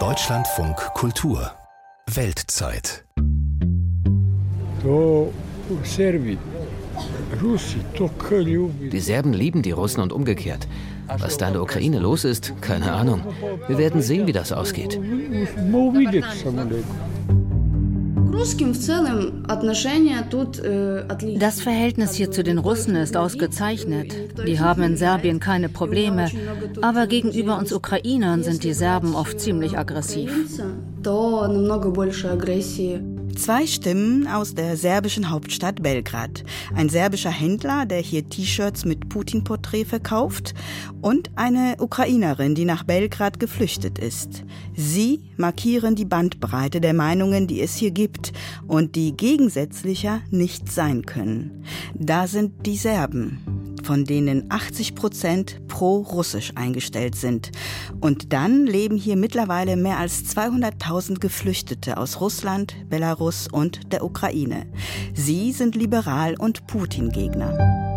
Deutschlandfunk Kultur Weltzeit Die Serben lieben die Russen und umgekehrt. Was da in der Ukraine los ist, keine Ahnung. Wir werden sehen, wie das ausgeht. Das Verhältnis hier zu den Russen ist ausgezeichnet. Die haben in Serbien keine Probleme, aber gegenüber uns Ukrainern sind die Serben oft ziemlich aggressiv. Zwei Stimmen aus der serbischen Hauptstadt Belgrad. Ein serbischer Händler, der hier T-Shirts mit Putin-Porträt verkauft und eine Ukrainerin, die nach Belgrad geflüchtet ist. Sie markieren die Bandbreite der Meinungen, die es hier gibt und die gegensätzlicher nicht sein können. Da sind die Serben, von denen 80 Prozent pro-russisch eingestellt sind. Und dann leben hier mittlerweile mehr als 200.000 Geflüchtete aus Russland, Belarus und der Ukraine. Sie sind liberal und Putin-Gegner.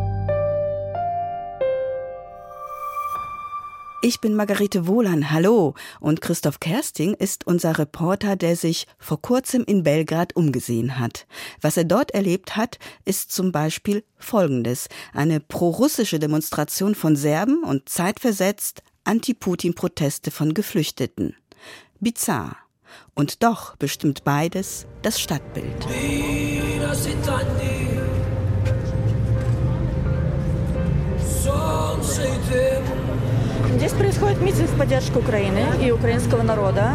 Ich bin Margarete Wohlan, hallo. Und Christoph Kersting ist unser Reporter, der sich vor kurzem in Belgrad umgesehen hat. Was er dort erlebt hat, ist zum Beispiel Folgendes. Eine prorussische Demonstration von Serben und zeitversetzt Anti-Putin-Proteste von Geflüchteten. Bizarr. Und doch bestimmt beides das Stadtbild. Здесь происходит митинг в поддержку Украины и украинского народа,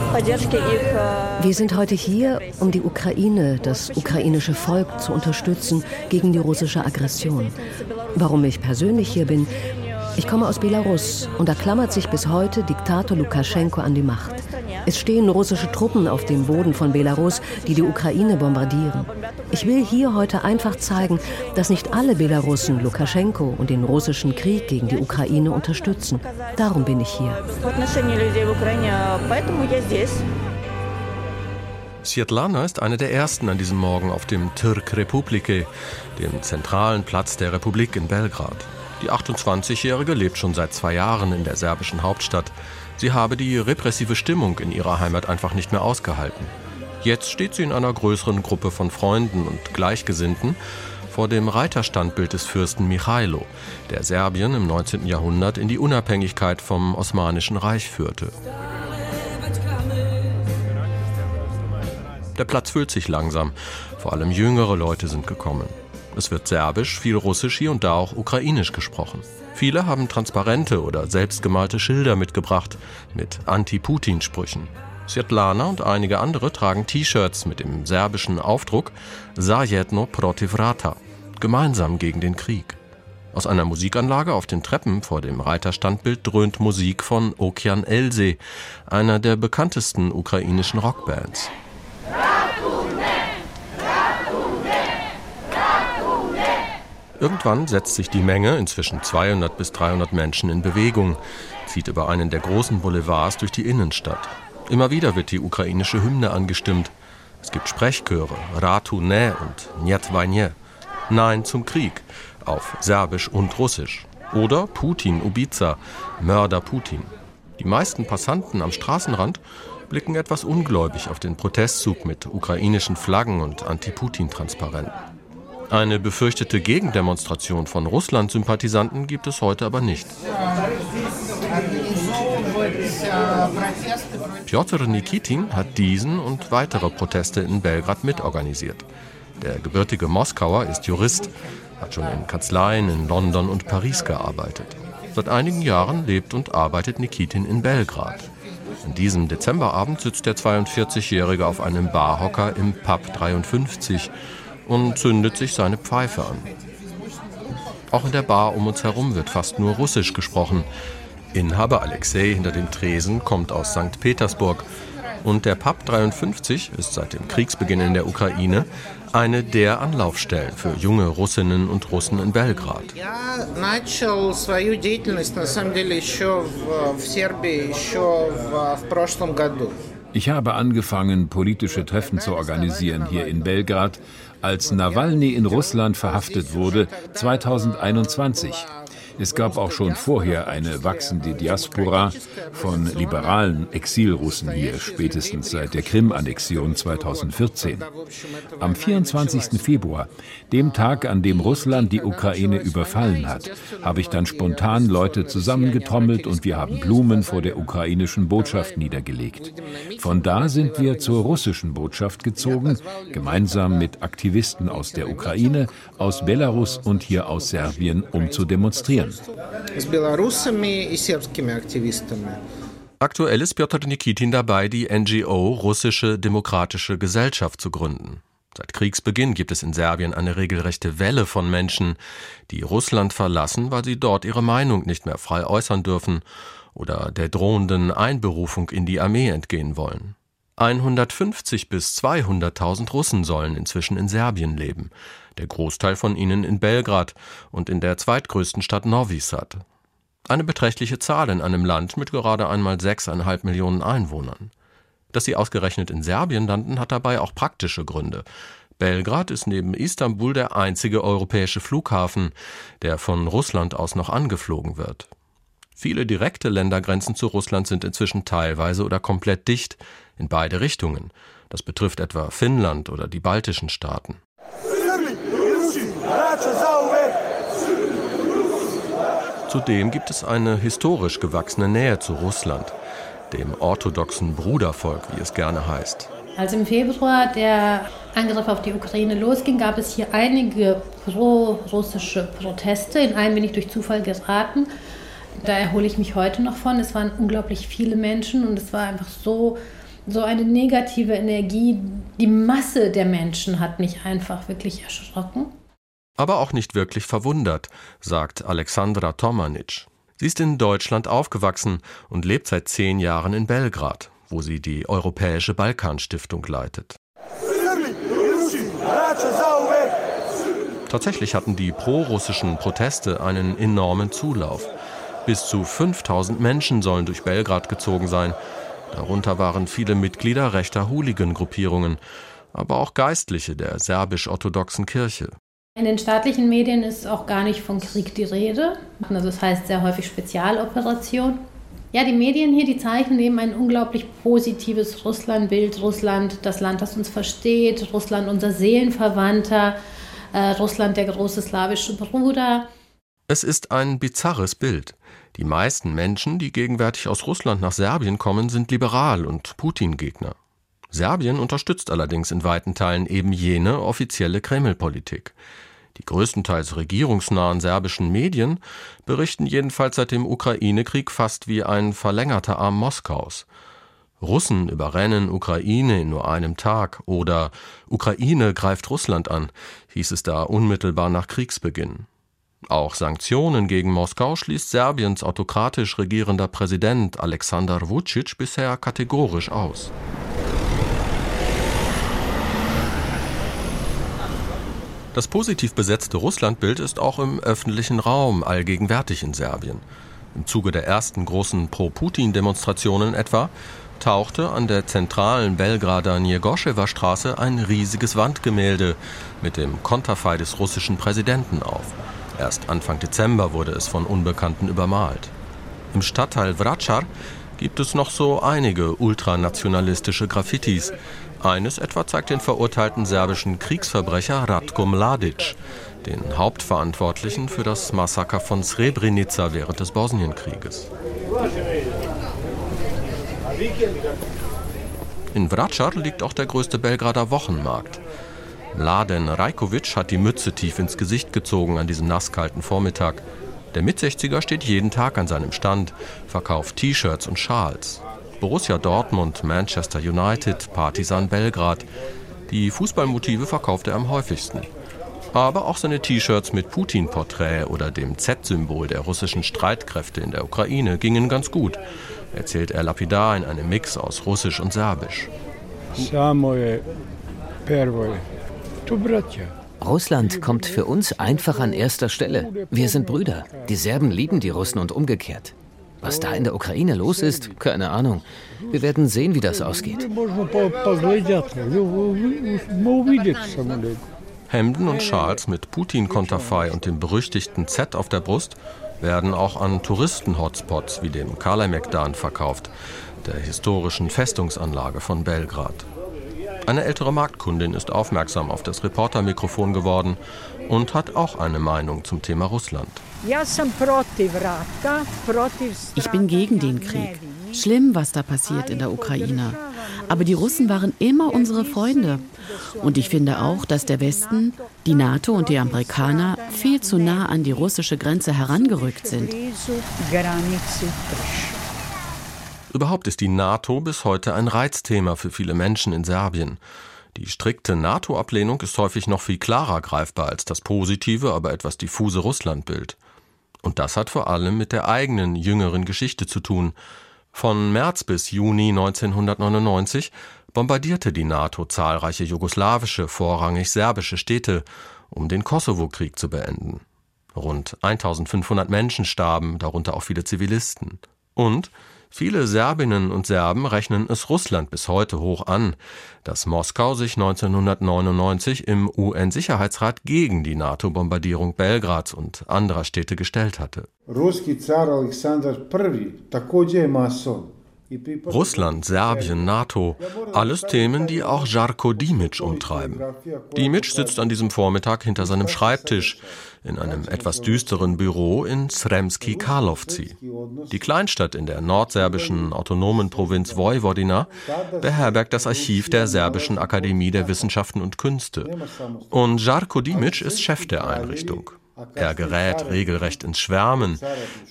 в поддержке их... Wir sind heute hier, um die Ukraine, das ukrainische Volk zu unterstützen gegen die russische Aggression. Warum ich persönlich hier bin? Ich komme aus Belarus und da klammert sich bis heute Diktator Lukaschenko an die Macht. Es stehen russische Truppen auf dem Boden von Belarus, die die Ukraine bombardieren. Ich will hier heute einfach zeigen, dass nicht alle Belarussen Lukaschenko und den russischen Krieg gegen die Ukraine unterstützen. Darum bin ich hier. Svetlana ist eine der ersten an diesem Morgen auf dem Türk Republike, dem zentralen Platz der Republik in Belgrad. Die 28-Jährige lebt schon seit zwei Jahren in der serbischen Hauptstadt. Sie habe die repressive Stimmung in ihrer Heimat einfach nicht mehr ausgehalten. Jetzt steht sie in einer größeren Gruppe von Freunden und Gleichgesinnten vor dem Reiterstandbild des Fürsten Michailo, der Serbien im 19. Jahrhundert in die Unabhängigkeit vom Osmanischen Reich führte. Der Platz füllt sich langsam. Vor allem jüngere Leute sind gekommen. Es wird Serbisch, viel Russisch, hier und da auch Ukrainisch gesprochen. Viele haben Transparente oder selbstgemalte Schilder mitgebracht mit Anti-Putin-Sprüchen. Svetlana und einige andere tragen T-Shirts mit dem serbischen Aufdruck Zajedno protiv rata, gemeinsam gegen den Krieg. Aus einer Musikanlage auf den Treppen vor dem Reiterstandbild dröhnt Musik von Okian Else, einer der bekanntesten ukrainischen Rockbands. Irgendwann setzt sich die Menge, inzwischen 200 bis 300 Menschen, in Bewegung, zieht über einen der großen Boulevards durch die Innenstadt. Immer wieder wird die ukrainische Hymne angestimmt. Es gibt Sprechchöre, Ratu ne und Njet Vajne, Nein zum Krieg, auf Serbisch und Russisch. Oder Putin Ubiza, Mörder Putin. Die meisten Passanten am Straßenrand blicken etwas ungläubig auf den Protestzug mit ukrainischen Flaggen und Anti-Putin-Transparenten. Eine befürchtete Gegendemonstration von Russland-Sympathisanten gibt es heute aber nicht. Piotr Nikitin hat diesen und weitere Proteste in Belgrad mitorganisiert. Der gebürtige Moskauer ist Jurist, hat schon in Kanzleien in London und Paris gearbeitet. Seit einigen Jahren lebt und arbeitet Nikitin in Belgrad. An diesem Dezemberabend sitzt der 42-Jährige auf einem Barhocker im Pub 53 und zündet sich seine Pfeife an. Auch in der Bar um uns herum wird fast nur Russisch gesprochen. Inhaber Alexei hinter dem Tresen kommt aus St. Petersburg und der Pub 53 ist seit dem Kriegsbeginn in der Ukraine eine der Anlaufstellen für junge Russinnen und Russen in Belgrad. Ich habe angefangen, politische Treffen zu organisieren hier in Belgrad als Nawalny in Russland verhaftet wurde 2021. Es gab auch schon vorher eine wachsende Diaspora von liberalen Exilrussen hier, spätestens seit der Krim-Annexion 2014. Am 24. Februar, dem Tag, an dem Russland die Ukraine überfallen hat, habe ich dann spontan Leute zusammengetrommelt und wir haben Blumen vor der ukrainischen Botschaft niedergelegt. Von da sind wir zur russischen Botschaft gezogen, gemeinsam mit Aktivisten aus der Ukraine, aus Belarus und hier aus Serbien, um zu demonstrieren. Aktuell ist Piotr Nikitin dabei, die NGO Russische Demokratische Gesellschaft zu gründen. Seit Kriegsbeginn gibt es in Serbien eine regelrechte Welle von Menschen, die Russland verlassen, weil sie dort ihre Meinung nicht mehr frei äußern dürfen oder der drohenden Einberufung in die Armee entgehen wollen. 150 bis 200.000 Russen sollen inzwischen in Serbien leben, der Großteil von ihnen in Belgrad und in der zweitgrößten Stadt Novi Sad. Eine beträchtliche Zahl in einem Land mit gerade einmal sechseinhalb Millionen Einwohnern. Dass sie ausgerechnet in Serbien landen, hat dabei auch praktische Gründe. Belgrad ist neben Istanbul der einzige europäische Flughafen, der von Russland aus noch angeflogen wird. Viele direkte Ländergrenzen zu Russland sind inzwischen teilweise oder komplett dicht, in beide Richtungen. Das betrifft etwa Finnland oder die baltischen Staaten. Zudem gibt es eine historisch gewachsene Nähe zu Russland dem orthodoxen Brudervolk, wie es gerne heißt. Als im Februar der Angriff auf die Ukraine losging, gab es hier einige pro-russische Proteste. In einen bin ich durch Zufall geraten. Da erhole ich mich heute noch von. Es waren unglaublich viele Menschen und es war einfach so, so eine negative Energie. Die Masse der Menschen hat mich einfach wirklich erschrocken. Aber auch nicht wirklich verwundert, sagt Alexandra Tomanic. Sie ist in Deutschland aufgewachsen und lebt seit zehn Jahren in Belgrad, wo sie die Europäische Balkanstiftung leitet. Tatsächlich hatten die prorussischen Proteste einen enormen Zulauf. Bis zu 5000 Menschen sollen durch Belgrad gezogen sein. Darunter waren viele Mitglieder rechter Hooligan-Gruppierungen, aber auch Geistliche der serbisch-orthodoxen Kirche. In den staatlichen Medien ist auch gar nicht von Krieg die Rede. Also das heißt sehr häufig Spezialoperation. Ja, die Medien hier, die zeichnen eben ein unglaublich positives Russlandbild. Russland, das Land, das uns versteht. Russland, unser Seelenverwandter. Äh, Russland, der große slawische Bruder. Es ist ein bizarres Bild. Die meisten Menschen, die gegenwärtig aus Russland nach Serbien kommen, sind liberal und Putin-Gegner. Serbien unterstützt allerdings in weiten Teilen eben jene offizielle Kreml-Politik. Die größtenteils regierungsnahen serbischen Medien berichten jedenfalls seit dem Ukraine-Krieg fast wie ein verlängerter Arm Moskaus. Russen überrennen Ukraine in nur einem Tag oder Ukraine greift Russland an, hieß es da unmittelbar nach Kriegsbeginn. Auch Sanktionen gegen Moskau schließt Serbiens autokratisch regierender Präsident Alexander Vucic bisher kategorisch aus. Das positiv besetzte Russlandbild ist auch im öffentlichen Raum allgegenwärtig in Serbien. Im Zuge der ersten großen Pro-Putin-Demonstrationen etwa tauchte an der zentralen Belgrader Njegoschewa Straße ein riesiges Wandgemälde mit dem Konterfei des russischen Präsidenten auf. Erst Anfang Dezember wurde es von Unbekannten übermalt. Im Stadtteil Vracar gibt es noch so einige ultranationalistische Graffitis, eines etwa zeigt den verurteilten serbischen Kriegsverbrecher Ratko Mladic, den Hauptverantwortlichen für das Massaker von Srebrenica während des Bosnienkrieges. In Vracar liegt auch der größte Belgrader Wochenmarkt. Mladen Rajkovic hat die Mütze tief ins Gesicht gezogen an diesem nasskalten Vormittag. Der Mit-60er steht jeden Tag an seinem Stand, verkauft T-Shirts und Schals. Borussia Dortmund, Manchester United, Partisan Belgrad. Die Fußballmotive verkauft er am häufigsten. Aber auch seine T-Shirts mit Putin-Porträt oder dem Z-Symbol der russischen Streitkräfte in der Ukraine gingen ganz gut, erzählt er lapidar in einem Mix aus Russisch und Serbisch. Russland kommt für uns einfach an erster Stelle. Wir sind Brüder. Die Serben lieben die Russen und umgekehrt. Was da in der Ukraine los ist, keine Ahnung. Wir werden sehen, wie das ausgeht. Hemden und Schals mit Putin-Konterfei und dem berüchtigten Z auf der Brust werden auch an Touristen-Hotspots wie dem Kalemegdan verkauft, der historischen Festungsanlage von Belgrad. Eine ältere Marktkundin ist aufmerksam auf das Reportermikrofon geworden und hat auch eine Meinung zum Thema Russland. Ich bin gegen den Krieg. Schlimm, was da passiert in der Ukraine. Aber die Russen waren immer unsere Freunde. Und ich finde auch, dass der Westen, die NATO und die Amerikaner viel zu nah an die russische Grenze herangerückt sind. Überhaupt ist die NATO bis heute ein Reizthema für viele Menschen in Serbien. Die strikte NATO-Ablehnung ist häufig noch viel klarer greifbar als das positive, aber etwas diffuse Russlandbild. Und das hat vor allem mit der eigenen jüngeren Geschichte zu tun. Von März bis Juni 1999 bombardierte die NATO zahlreiche jugoslawische, vorrangig serbische Städte, um den Kosovo-Krieg zu beenden. Rund 1500 Menschen starben, darunter auch viele Zivilisten. Und Viele Serbinnen und Serben rechnen es Russland bis heute hoch an, dass Moskau sich 1999 im UN-Sicherheitsrat gegen die NATO-Bombardierung Belgrads und anderer Städte gestellt hatte. Russland, Serbien, NATO, alles Themen, die auch Jarko Dimic umtreiben. Dimic sitzt an diesem Vormittag hinter seinem Schreibtisch in einem etwas düsteren Büro in Sremski Karlovci. Die Kleinstadt in der nordserbischen autonomen Provinz Vojvodina beherbergt das Archiv der Serbischen Akademie der Wissenschaften und Künste. Und Jarko Dimic ist Chef der Einrichtung. Er gerät regelrecht ins Schwärmen,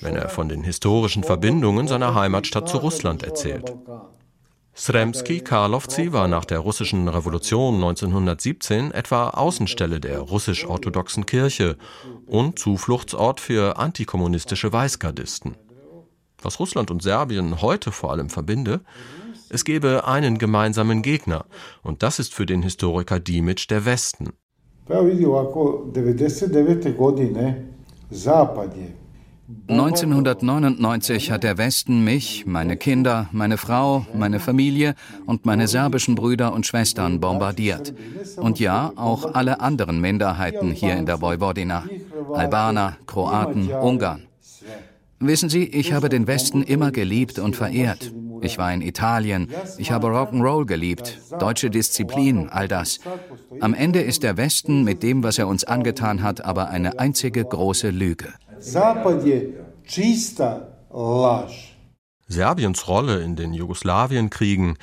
wenn er von den historischen Verbindungen seiner Heimatstadt zu Russland erzählt. Sremski Karlovci war nach der russischen Revolution 1917 etwa Außenstelle der russisch-orthodoxen Kirche und Zufluchtsort für antikommunistische Weißgardisten. Was Russland und Serbien heute vor allem verbinde, es gebe einen gemeinsamen Gegner, und das ist für den Historiker Dimic der Westen. Pa vidi ovako, 99. godine Zapad je 1999 hat der Westen mich, meine Kinder, meine Frau, meine Familie und meine serbischen Brüder und Schwestern bombardiert. Und ja, auch alle anderen Minderheiten hier in der Vojvodina. Albaner, Kroaten, Ungarn. Wissen Sie, ich habe den Westen immer geliebt und verehrt. Ich war in Italien, ich habe Rock'n'Roll geliebt, deutsche Disziplin, all das. Am Ende ist der Westen mit dem, was er uns angetan hat, aber eine einzige große Lüge. Serbiens Rolle in den Jugoslawienkriegen,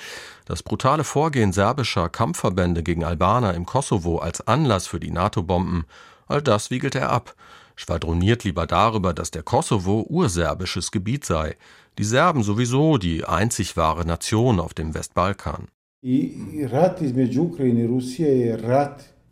das brutale Vorgehen serbischer Kampfverbände gegen Albaner im Kosovo als Anlass für die NATO-Bomben, all das wiegelt er ab. Schwadroniert lieber darüber, dass der Kosovo urserbisches Gebiet sei, die Serben sowieso die einzig wahre Nation auf dem Westbalkan.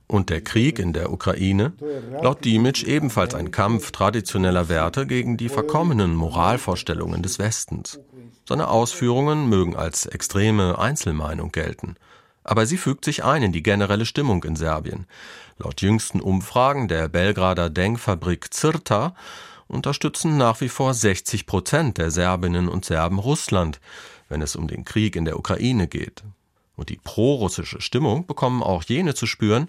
Und der Krieg in der Ukraine? Laut Dimic ebenfalls ein Kampf traditioneller Werte gegen die verkommenen Moralvorstellungen des Westens. Seine Ausführungen mögen als extreme Einzelmeinung gelten. Aber sie fügt sich ein in die generelle Stimmung in Serbien. Laut jüngsten Umfragen der Belgrader Denkfabrik Zirta unterstützen nach wie vor 60 Prozent der Serbinnen und Serben Russland, wenn es um den Krieg in der Ukraine geht. Und die prorussische Stimmung bekommen auch jene zu spüren,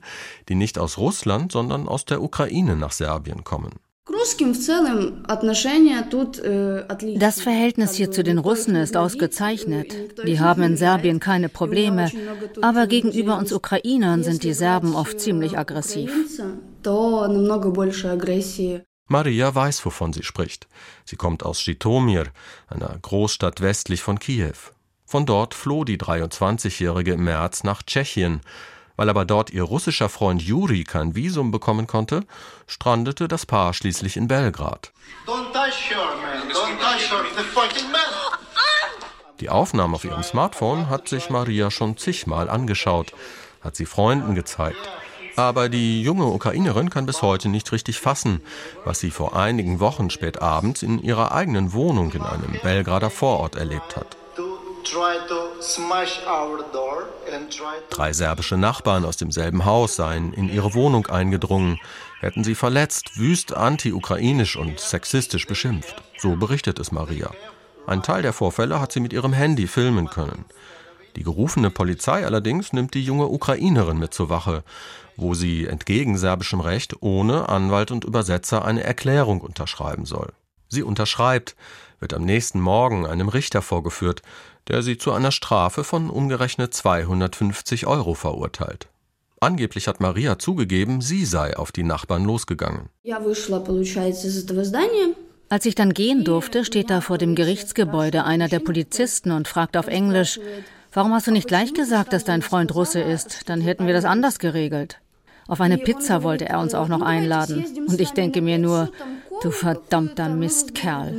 die nicht aus Russland, sondern aus der Ukraine nach Serbien kommen. Das Verhältnis hier zu den Russen ist ausgezeichnet. Die haben in Serbien keine Probleme, aber gegenüber uns Ukrainern sind die Serben oft ziemlich aggressiv. Maria weiß, wovon sie spricht. Sie kommt aus Schitomir, einer Großstadt westlich von Kiew. Von dort floh die 23-Jährige im März nach Tschechien, weil aber dort ihr russischer Freund Juri kein Visum bekommen konnte, strandete das Paar schließlich in Belgrad. Die Aufnahme auf ihrem Smartphone hat sich Maria schon zigmal angeschaut, hat sie Freunden gezeigt. Aber die junge Ukrainerin kann bis heute nicht richtig fassen, was sie vor einigen Wochen spät abends in ihrer eigenen Wohnung in einem Belgrader Vorort erlebt hat. Drei serbische Nachbarn aus demselben Haus seien in ihre Wohnung eingedrungen, hätten sie verletzt, wüst anti-ukrainisch und sexistisch beschimpft. So berichtet es Maria. Ein Teil der Vorfälle hat sie mit ihrem Handy filmen können. Die gerufene Polizei allerdings nimmt die junge Ukrainerin mit zur Wache, wo sie entgegen serbischem Recht ohne Anwalt und Übersetzer eine Erklärung unterschreiben soll. Sie unterschreibt, wird am nächsten Morgen einem Richter vorgeführt, der sie zu einer Strafe von umgerechnet 250 Euro verurteilt. Angeblich hat Maria zugegeben, sie sei auf die Nachbarn losgegangen. Als ich dann gehen durfte, steht da vor dem Gerichtsgebäude einer der Polizisten und fragt auf Englisch, warum hast du nicht gleich gesagt, dass dein Freund Russe ist? Dann hätten wir das anders geregelt. Auf eine Pizza wollte er uns auch noch einladen. Und ich denke mir nur, du verdammter Mistkerl.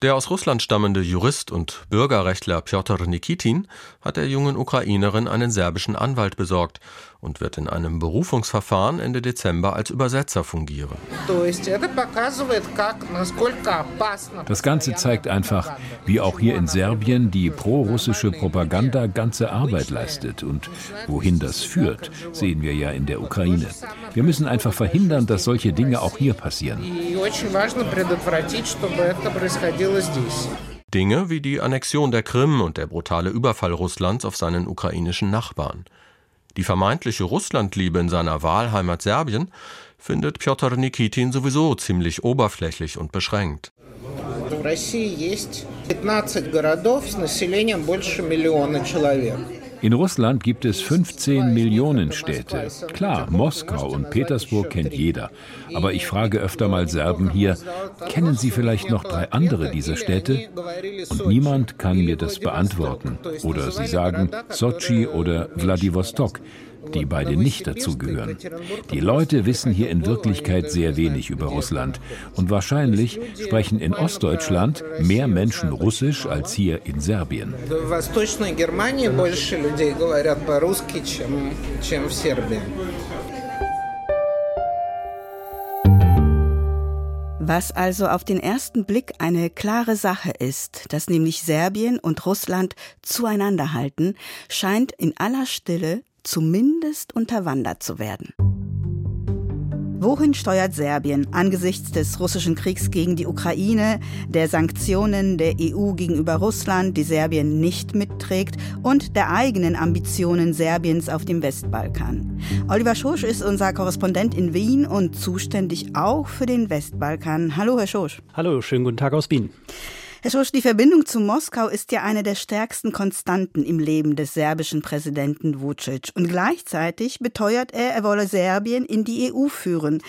Der aus Russland stammende Jurist und Bürgerrechtler Pjotr Nikitin hat der jungen Ukrainerin einen serbischen Anwalt besorgt und wird in einem Berufungsverfahren Ende Dezember als Übersetzer fungieren. Das Ganze zeigt einfach, wie auch hier in Serbien die prorussische Propaganda ganze Arbeit leistet. Und wohin das führt, sehen wir ja in der Ukraine. Wir müssen einfach verhindern, dass solche Dinge auch hier passieren. Dinge wie die Annexion der Krim und der brutale Überfall Russlands auf seinen ukrainischen Nachbarn. Die vermeintliche Russlandliebe in seiner Wahlheimat Serbien findet Pjotr Nikitin sowieso ziemlich oberflächlich und beschränkt. В России есть 15 городов с населением больше миллиона человек. In Russland gibt es 15 Millionen Städte. Klar, Moskau und Petersburg kennt jeder. Aber ich frage öfter mal Serben hier, kennen Sie vielleicht noch drei andere dieser Städte? Und niemand kann mir das beantworten. Oder sie sagen Sochi oder Wladiwostok die beide nicht dazugehören. Die Leute wissen hier in Wirklichkeit sehr wenig über Russland und wahrscheinlich sprechen in Ostdeutschland mehr Menschen Russisch als hier in Serbien. Was also auf den ersten Blick eine klare Sache ist, dass nämlich Serbien und Russland zueinander halten, scheint in aller Stille zumindest unterwandert zu werden. Wohin steuert Serbien angesichts des russischen Kriegs gegen die Ukraine, der Sanktionen der EU gegenüber Russland, die Serbien nicht mitträgt, und der eigenen Ambitionen Serbiens auf dem Westbalkan? Oliver Schosch ist unser Korrespondent in Wien und zuständig auch für den Westbalkan. Hallo, Herr Schosch. Hallo, schönen guten Tag aus Wien. Herr Schosch, die Verbindung zu Moskau ist ja eine der stärksten Konstanten im Leben des serbischen Präsidenten Vucic. Und gleichzeitig beteuert er, er wolle Serbien in die EU führen.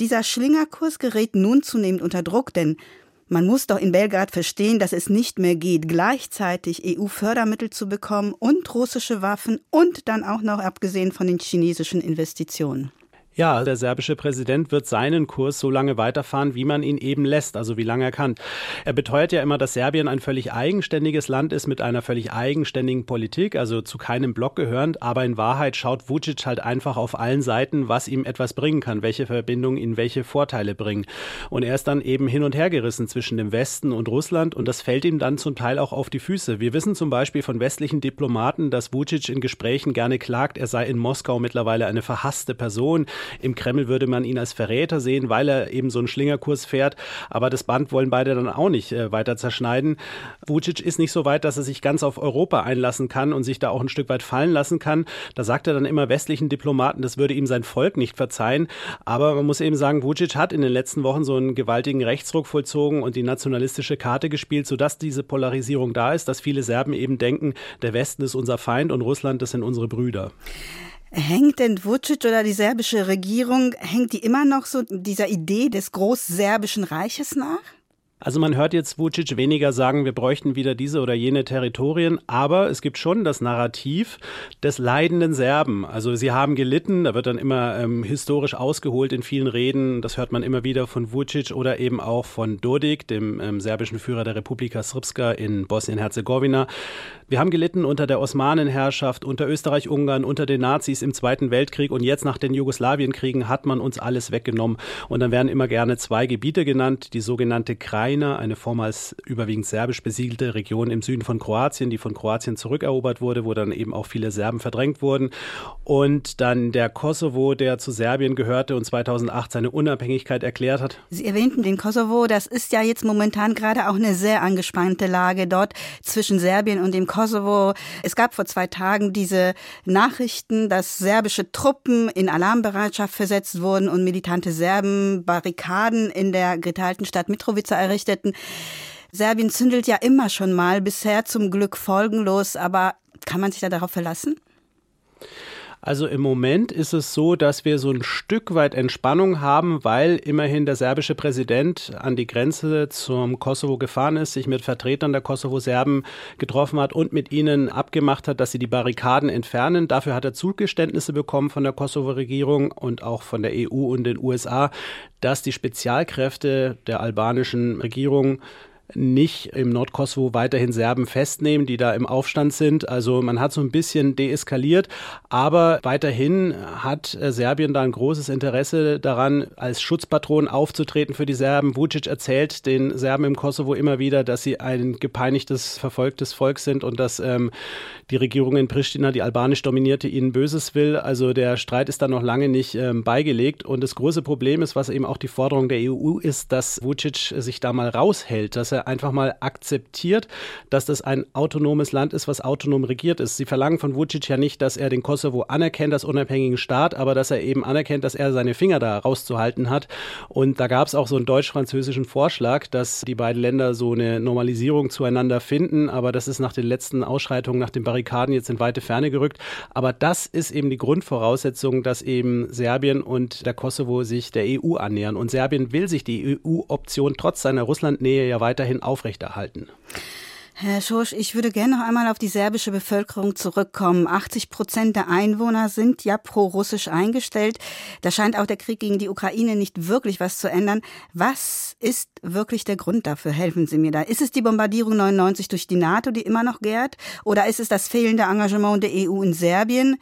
Dieser Schlingerkurs gerät nun zunehmend unter Druck, denn man muss doch in Belgrad verstehen, dass es nicht mehr geht, gleichzeitig EU-Fördermittel zu bekommen und russische Waffen und dann auch noch abgesehen von den chinesischen Investitionen. Ja, der serbische Präsident wird seinen Kurs so lange weiterfahren, wie man ihn eben lässt, also wie lange er kann. Er beteuert ja immer, dass Serbien ein völlig eigenständiges Land ist mit einer völlig eigenständigen Politik, also zu keinem Block gehörend, aber in Wahrheit schaut Vucic halt einfach auf allen Seiten, was ihm etwas bringen kann, welche Verbindungen ihn welche Vorteile bringen. Und er ist dann eben hin und her gerissen zwischen dem Westen und Russland und das fällt ihm dann zum Teil auch auf die Füße. Wir wissen zum Beispiel von westlichen Diplomaten, dass Vucic in Gesprächen gerne klagt, er sei in Moskau mittlerweile eine verhasste Person. Im Kreml würde man ihn als Verräter sehen, weil er eben so einen Schlingerkurs fährt. Aber das Band wollen beide dann auch nicht äh, weiter zerschneiden. Vucic ist nicht so weit, dass er sich ganz auf Europa einlassen kann und sich da auch ein Stück weit fallen lassen kann. Da sagt er dann immer westlichen Diplomaten, das würde ihm sein Volk nicht verzeihen. Aber man muss eben sagen, Vucic hat in den letzten Wochen so einen gewaltigen Rechtsruck vollzogen und die nationalistische Karte gespielt, sodass diese Polarisierung da ist, dass viele Serben eben denken, der Westen ist unser Feind und Russland, das sind unsere Brüder. Hängt denn Vucic oder die serbische Regierung, hängt die immer noch so dieser Idee des Großserbischen Reiches nach? Also man hört jetzt Vucic weniger sagen, wir bräuchten wieder diese oder jene Territorien, aber es gibt schon das Narrativ des leidenden Serben. Also sie haben gelitten, da wird dann immer ähm, historisch ausgeholt in vielen Reden, das hört man immer wieder von Vucic oder eben auch von Dodik, dem ähm, serbischen Führer der Republika Srpska in Bosnien-Herzegowina. Wir haben gelitten unter der Osmanenherrschaft, unter Österreich-Ungarn, unter den Nazis im Zweiten Weltkrieg und jetzt nach den Jugoslawienkriegen hat man uns alles weggenommen. Und dann werden immer gerne zwei Gebiete genannt, die sogenannte Kraj Krajina, eine vormals überwiegend serbisch besiedelte Region im Süden von Kroatien, die von Kroatien zurückerobert wurde, wo dann eben auch viele Serben verdrängt wurden. Und dann der Kosovo, der zu Serbien gehörte und 2008 seine Unabhängigkeit erklärt hat. Sie erwähnten den Kosovo, das ist ja jetzt momentan gerade auch eine sehr angespannte Lage dort zwischen Serbien und dem Kosovo. Es gab vor zwei Tagen diese Nachrichten, dass serbische Truppen in Alarmbereitschaft versetzt wurden und militante Serben Barrikaden in der geteilten Stadt Mitrovica errichteten. Serbien zündelt ja immer schon mal, bisher zum Glück folgenlos, aber kann man sich da darauf verlassen? Also im Moment ist es so, dass wir so ein Stück weit Entspannung haben, weil immerhin der serbische Präsident an die Grenze zum Kosovo gefahren ist, sich mit Vertretern der Kosovo-Serben getroffen hat und mit ihnen abgemacht hat, dass sie die Barrikaden entfernen. Dafür hat er Zugeständnisse bekommen von der Kosovo-Regierung und auch von der EU und den USA, dass die Spezialkräfte der albanischen Regierung nicht im Nordkosovo weiterhin Serben festnehmen, die da im Aufstand sind. Also man hat so ein bisschen deeskaliert, aber weiterhin hat äh, Serbien da ein großes Interesse daran, als Schutzpatron aufzutreten für die Serben. Vucic erzählt den Serben im Kosovo immer wieder, dass sie ein gepeinigtes, verfolgtes Volk sind und dass ähm, die Regierung in Pristina, die albanisch dominierte, ihnen Böses will. Also der Streit ist da noch lange nicht ähm, beigelegt. Und das große Problem ist, was eben auch die Forderung der EU ist, dass Vucic sich da mal raushält, dass er einfach mal akzeptiert, dass das ein autonomes Land ist, was autonom regiert ist. Sie verlangen von Vucic ja nicht, dass er den Kosovo anerkennt als unabhängigen Staat, aber dass er eben anerkennt, dass er seine Finger da rauszuhalten hat. Und da gab es auch so einen deutsch-französischen Vorschlag, dass die beiden Länder so eine Normalisierung zueinander finden, aber das ist nach den letzten Ausschreitungen, nach den Barrikaden jetzt in weite Ferne gerückt. Aber das ist eben die Grundvoraussetzung, dass eben Serbien und der Kosovo sich der EU annähern. Und Serbien will sich die EU-Option trotz seiner Russlandnähe ja weiterhin aufrechterhalten. Herr Schorsch, ich würde gerne noch einmal auf die serbische Bevölkerung zurückkommen. 80 Prozent der Einwohner sind ja pro-russisch eingestellt. Da scheint auch der Krieg gegen die Ukraine nicht wirklich was zu ändern. Was ist wirklich der Grund dafür? Helfen Sie mir da. Ist es die Bombardierung 99 durch die NATO, die immer noch gärt? Oder ist es das fehlende Engagement der EU in Serbien?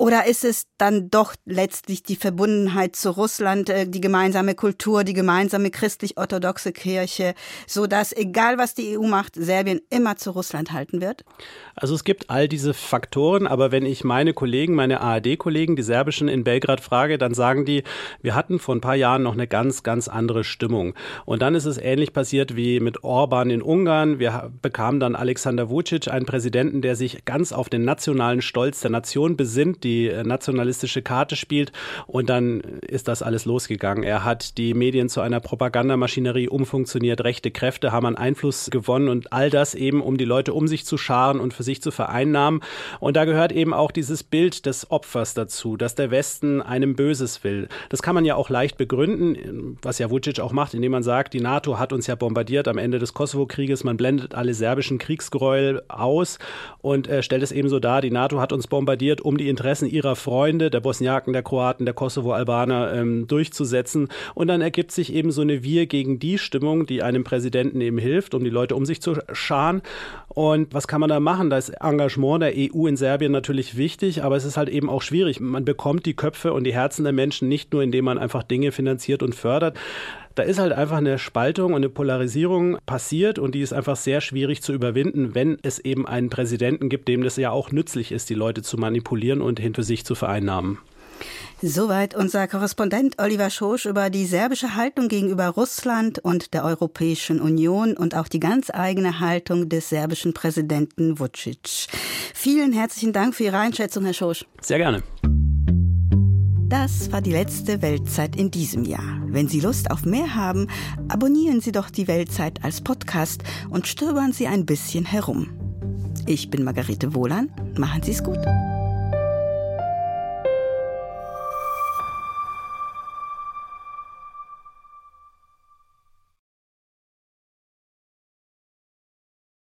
Oder ist es dann doch letztlich die Verbundenheit zu Russland, äh, die gemeinsame Kultur, die gemeinsame christlich-orthodoxe Kirche, so dass egal was die EU macht, Serbien immer zu Russland halten wird? Also es gibt all diese Faktoren, aber wenn ich meine Kollegen, meine ARD-Kollegen, die serbischen in Belgrad frage, dann sagen die, wir hatten vor ein paar Jahren noch eine ganz, ganz andere Stimmung. Und dann ist es ähnlich passiert wie mit Orban in Ungarn. Wir bekamen dann Alexander Vucic, einen Präsidenten, der sich ganz auf den nationalen Stolz der Nation besinnt, die äh, nationalistische Karte spielt. Und dann ist das alles losgegangen. Er hat die Medien zu einer Propagandamaschinerie umfunktioniert. Rechte Kräfte haben an Einfluss gewonnen und all das eben, um die Leute um sich zu scharen und für sich zu vereinnahmen. Und da gehört eben auch dieses Bild des Opfers dazu, dass der Westen einem Böses will. Das kann man ja auch leicht begründen, was ja Vucic auch macht, indem man sagt, die NATO hat uns ja bombardiert am Ende des Kosovo-Krieges. Man blendet alle serbischen Kriegsgräuel aus und äh, stellt es eben so dar, die NATO hat uns bombardiert, um die Interessen Interessen ihrer Freunde, der Bosniaken, der Kroaten, der Kosovo-Albaner ähm, durchzusetzen. Und dann ergibt sich eben so eine Wir gegen die Stimmung, die einem Präsidenten eben hilft, um die Leute um sich zu scharen. Und was kann man da machen? Da ist Engagement der EU in Serbien natürlich wichtig, aber es ist halt eben auch schwierig. Man bekommt die Köpfe und die Herzen der Menschen nicht nur, indem man einfach Dinge finanziert und fördert. Da ist halt einfach eine Spaltung und eine Polarisierung passiert und die ist einfach sehr schwierig zu überwinden, wenn es eben einen Präsidenten gibt, dem das ja auch nützlich ist, die Leute zu manipulieren und hinter sich zu vereinnahmen. Soweit unser Korrespondent Oliver Schosch über die serbische Haltung gegenüber Russland und der Europäischen Union und auch die ganz eigene Haltung des serbischen Präsidenten Vucic. Vielen herzlichen Dank für Ihre Einschätzung, Herr Schosch. Sehr gerne. Das war die letzte Weltzeit in diesem Jahr. Wenn Sie Lust auf mehr haben, abonnieren Sie doch die Weltzeit als Podcast und stöbern Sie ein bisschen herum. Ich bin Margarete Wohlan. Machen Sie es gut.